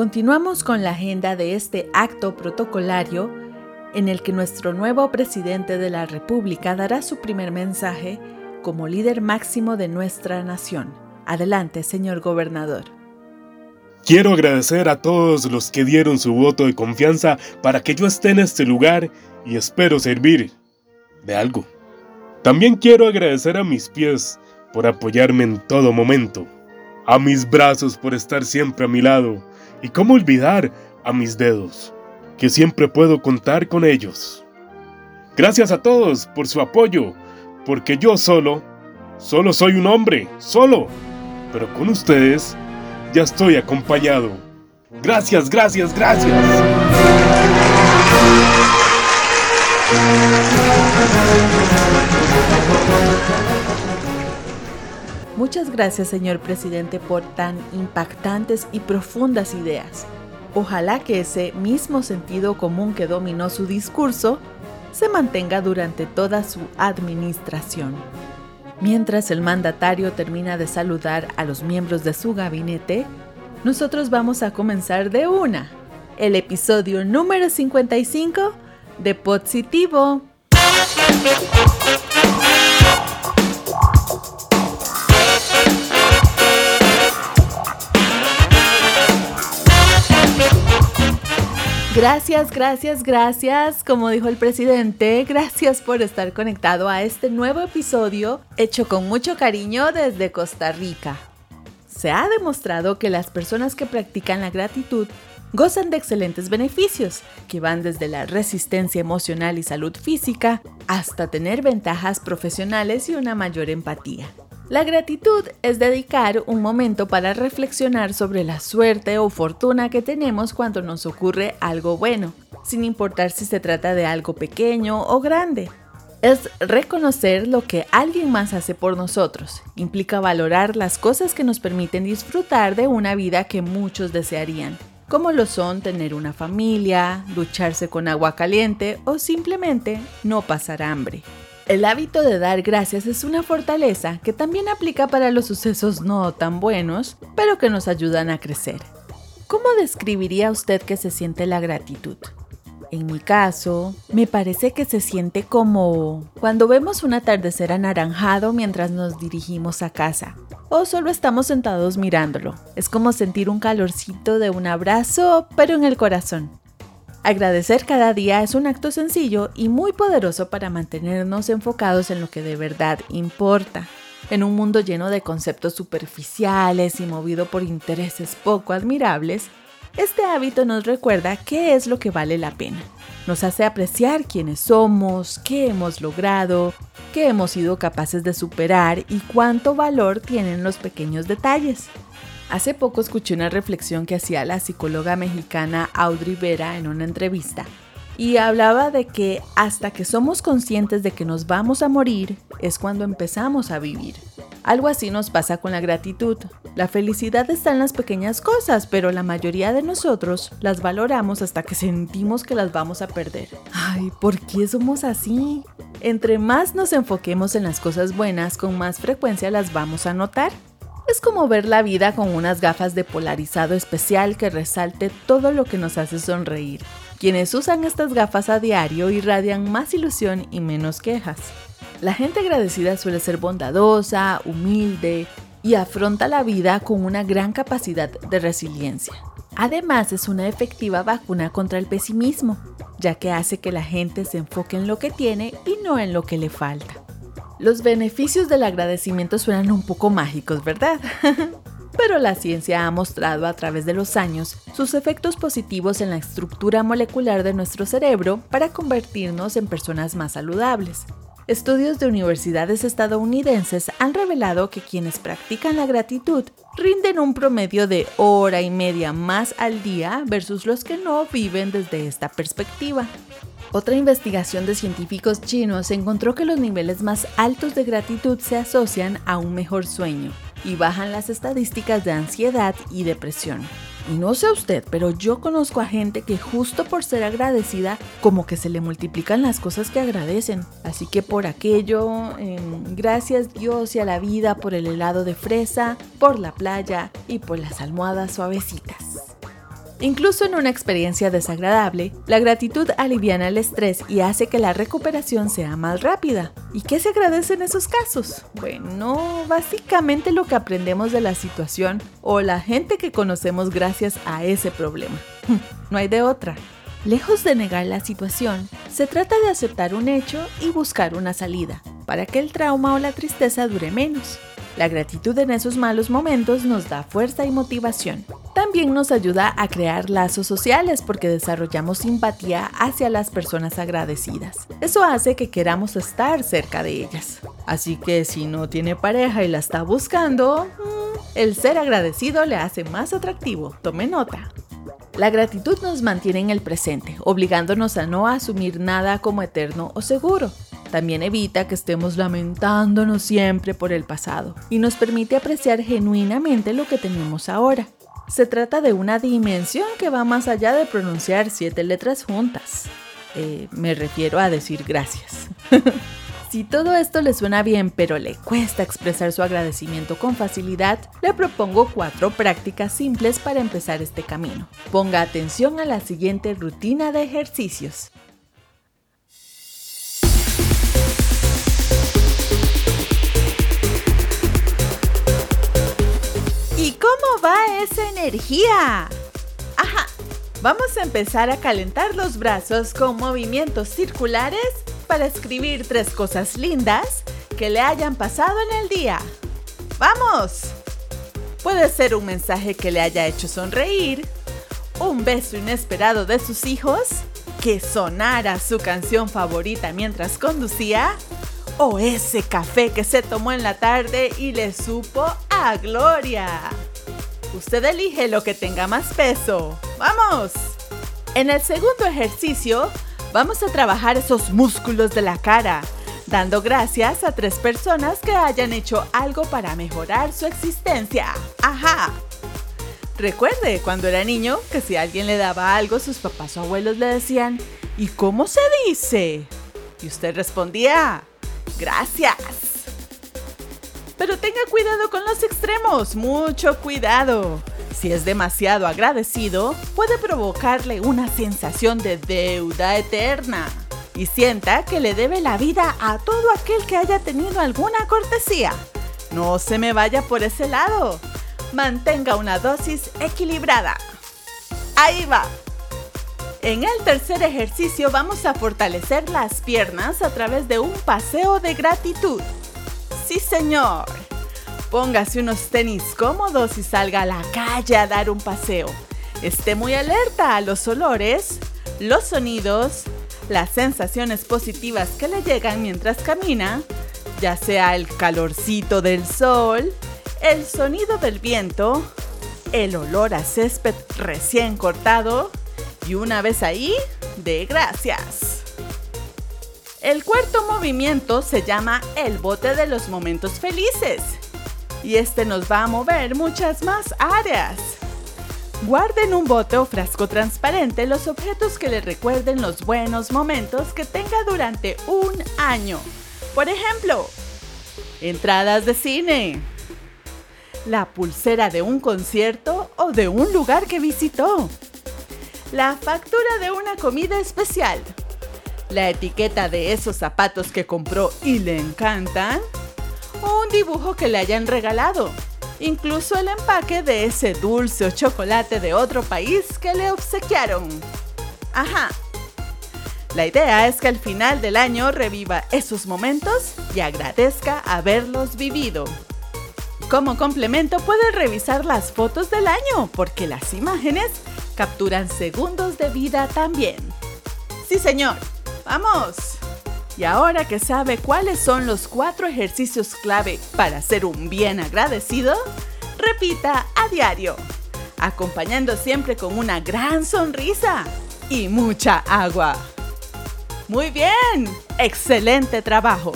Continuamos con la agenda de este acto protocolario en el que nuestro nuevo presidente de la República dará su primer mensaje como líder máximo de nuestra nación. Adelante, señor gobernador. Quiero agradecer a todos los que dieron su voto de confianza para que yo esté en este lugar y espero servir de algo. También quiero agradecer a mis pies por apoyarme en todo momento, a mis brazos por estar siempre a mi lado y cómo olvidar a mis dedos, que siempre puedo contar con ellos. Gracias a todos por su apoyo, porque yo solo, solo soy un hombre, solo, pero con ustedes ya estoy acompañado. Gracias, gracias, gracias. Muchas gracias, señor presidente, por tan impactantes y profundas ideas. Ojalá que ese mismo sentido común que dominó su discurso se mantenga durante toda su administración. Mientras el mandatario termina de saludar a los miembros de su gabinete, nosotros vamos a comenzar de una, el episodio número 55 de Positivo. Gracias, gracias, gracias. Como dijo el presidente, gracias por estar conectado a este nuevo episodio hecho con mucho cariño desde Costa Rica. Se ha demostrado que las personas que practican la gratitud gozan de excelentes beneficios, que van desde la resistencia emocional y salud física hasta tener ventajas profesionales y una mayor empatía. La gratitud es dedicar un momento para reflexionar sobre la suerte o fortuna que tenemos cuando nos ocurre algo bueno, sin importar si se trata de algo pequeño o grande. Es reconocer lo que alguien más hace por nosotros. Implica valorar las cosas que nos permiten disfrutar de una vida que muchos desearían, como lo son tener una familia, ducharse con agua caliente o simplemente no pasar hambre. El hábito de dar gracias es una fortaleza que también aplica para los sucesos no tan buenos, pero que nos ayudan a crecer. ¿Cómo describiría usted que se siente la gratitud? En mi caso, me parece que se siente como cuando vemos un atardecer anaranjado mientras nos dirigimos a casa, o solo estamos sentados mirándolo. Es como sentir un calorcito de un abrazo, pero en el corazón. Agradecer cada día es un acto sencillo y muy poderoso para mantenernos enfocados en lo que de verdad importa. En un mundo lleno de conceptos superficiales y movido por intereses poco admirables, este hábito nos recuerda qué es lo que vale la pena. Nos hace apreciar quiénes somos, qué hemos logrado, qué hemos sido capaces de superar y cuánto valor tienen los pequeños detalles. Hace poco escuché una reflexión que hacía la psicóloga mexicana Audrey Vera en una entrevista y hablaba de que hasta que somos conscientes de que nos vamos a morir es cuando empezamos a vivir. Algo así nos pasa con la gratitud. La felicidad está en las pequeñas cosas, pero la mayoría de nosotros las valoramos hasta que sentimos que las vamos a perder. Ay, ¿por qué somos así? Entre más nos enfoquemos en las cosas buenas, con más frecuencia las vamos a notar. Es como ver la vida con unas gafas de polarizado especial que resalte todo lo que nos hace sonreír. Quienes usan estas gafas a diario irradian más ilusión y menos quejas. La gente agradecida suele ser bondadosa, humilde y afronta la vida con una gran capacidad de resiliencia. Además es una efectiva vacuna contra el pesimismo, ya que hace que la gente se enfoque en lo que tiene y no en lo que le falta. Los beneficios del agradecimiento suenan un poco mágicos, ¿verdad? Pero la ciencia ha mostrado a través de los años sus efectos positivos en la estructura molecular de nuestro cerebro para convertirnos en personas más saludables. Estudios de universidades estadounidenses han revelado que quienes practican la gratitud rinden un promedio de hora y media más al día versus los que no viven desde esta perspectiva. Otra investigación de científicos chinos encontró que los niveles más altos de gratitud se asocian a un mejor sueño y bajan las estadísticas de ansiedad y depresión. Y no sé usted, pero yo conozco a gente que justo por ser agradecida, como que se le multiplican las cosas que agradecen. Así que por aquello, em, gracias Dios y a la vida por el helado de fresa, por la playa y por las almohadas suavecitas. Incluso en una experiencia desagradable, la gratitud aliviana el estrés y hace que la recuperación sea más rápida. ¿Y qué se agradece en esos casos? Bueno, básicamente lo que aprendemos de la situación o la gente que conocemos gracias a ese problema. No hay de otra. Lejos de negar la situación, se trata de aceptar un hecho y buscar una salida, para que el trauma o la tristeza dure menos. La gratitud en esos malos momentos nos da fuerza y motivación. También nos ayuda a crear lazos sociales porque desarrollamos simpatía hacia las personas agradecidas. Eso hace que queramos estar cerca de ellas. Así que si no tiene pareja y la está buscando, mm, el ser agradecido le hace más atractivo. Tome nota. La gratitud nos mantiene en el presente, obligándonos a no asumir nada como eterno o seguro. También evita que estemos lamentándonos siempre por el pasado y nos permite apreciar genuinamente lo que tenemos ahora. Se trata de una dimensión que va más allá de pronunciar siete letras juntas. Eh, me refiero a decir gracias. Si todo esto le suena bien pero le cuesta expresar su agradecimiento con facilidad, le propongo cuatro prácticas simples para empezar este camino. Ponga atención a la siguiente rutina de ejercicios. Ajá, vamos a empezar a calentar los brazos con movimientos circulares para escribir tres cosas lindas que le hayan pasado en el día. ¡Vamos! Puede ser un mensaje que le haya hecho sonreír, un beso inesperado de sus hijos, que sonara su canción favorita mientras conducía, o ese café que se tomó en la tarde y le supo a gloria. Usted elige lo que tenga más peso. ¡Vamos! En el segundo ejercicio, vamos a trabajar esos músculos de la cara, dando gracias a tres personas que hayan hecho algo para mejorar su existencia. ¡Ajá! Recuerde cuando era niño que si alguien le daba algo, sus papás o abuelos le decían, ¿y cómo se dice? Y usted respondía, gracias. Pero tenga cuidado con los extremos, mucho cuidado. Si es demasiado agradecido, puede provocarle una sensación de deuda eterna y sienta que le debe la vida a todo aquel que haya tenido alguna cortesía. No se me vaya por ese lado. Mantenga una dosis equilibrada. Ahí va. En el tercer ejercicio vamos a fortalecer las piernas a través de un paseo de gratitud. Sí, señor. Póngase unos tenis cómodos y salga a la calle a dar un paseo. Esté muy alerta a los olores, los sonidos, las sensaciones positivas que le llegan mientras camina, ya sea el calorcito del sol, el sonido del viento, el olor a césped recién cortado y una vez ahí, de gracias. El cuarto movimiento se llama el bote de los momentos felices y este nos va a mover muchas más áreas. Guarde en un bote o frasco transparente los objetos que le recuerden los buenos momentos que tenga durante un año. Por ejemplo, entradas de cine, la pulsera de un concierto o de un lugar que visitó, la factura de una comida especial, la etiqueta de esos zapatos que compró y le encantan, o un dibujo que le hayan regalado. Incluso el empaque de ese dulce o chocolate de otro país que le obsequiaron. Ajá. La idea es que al final del año reviva esos momentos y agradezca haberlos vivido. Como complemento puede revisar las fotos del año porque las imágenes capturan segundos de vida también. Sí, señor. ¡Vamos! Y ahora que sabe cuáles son los cuatro ejercicios clave para ser un bien agradecido, repita a diario, acompañando siempre con una gran sonrisa y mucha agua. Muy bien, excelente trabajo.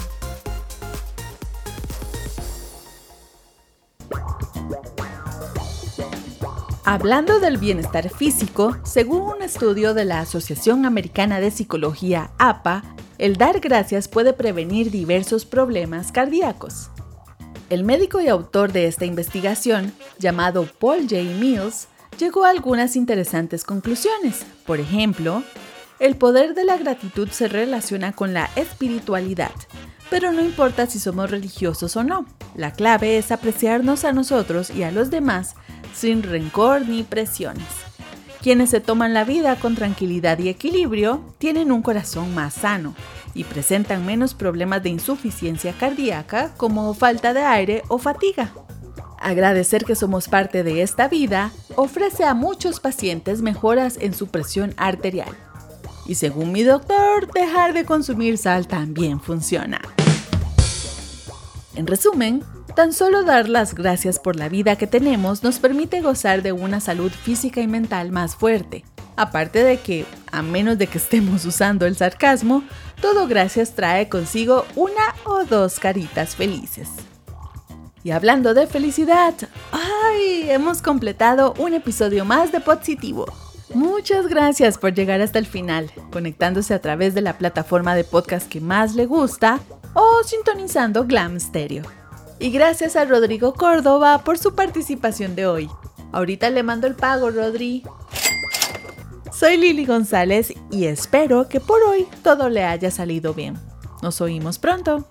Hablando del bienestar físico, según un estudio de la Asociación Americana de Psicología APA, el dar gracias puede prevenir diversos problemas cardíacos. El médico y autor de esta investigación, llamado Paul J. Mills, llegó a algunas interesantes conclusiones. Por ejemplo, el poder de la gratitud se relaciona con la espiritualidad, pero no importa si somos religiosos o no. La clave es apreciarnos a nosotros y a los demás sin rencor ni presiones. Quienes se toman la vida con tranquilidad y equilibrio tienen un corazón más sano y presentan menos problemas de insuficiencia cardíaca como falta de aire o fatiga. Agradecer que somos parte de esta vida ofrece a muchos pacientes mejoras en su presión arterial. Y según mi doctor, dejar de consumir sal también funciona. En resumen, tan solo dar las gracias por la vida que tenemos nos permite gozar de una salud física y mental más fuerte. Aparte de que, a menos de que estemos usando el sarcasmo, todo gracias trae consigo una o dos caritas felices. Y hablando de felicidad, ¡ay! Hemos completado un episodio más de Positivo. Muchas gracias por llegar hasta el final, conectándose a través de la plataforma de podcast que más le gusta o sintonizando Glam Stereo. Y gracias a Rodrigo Córdoba por su participación de hoy. Ahorita le mando el pago, Rodri. Soy Lili González y espero que por hoy todo le haya salido bien. Nos oímos pronto.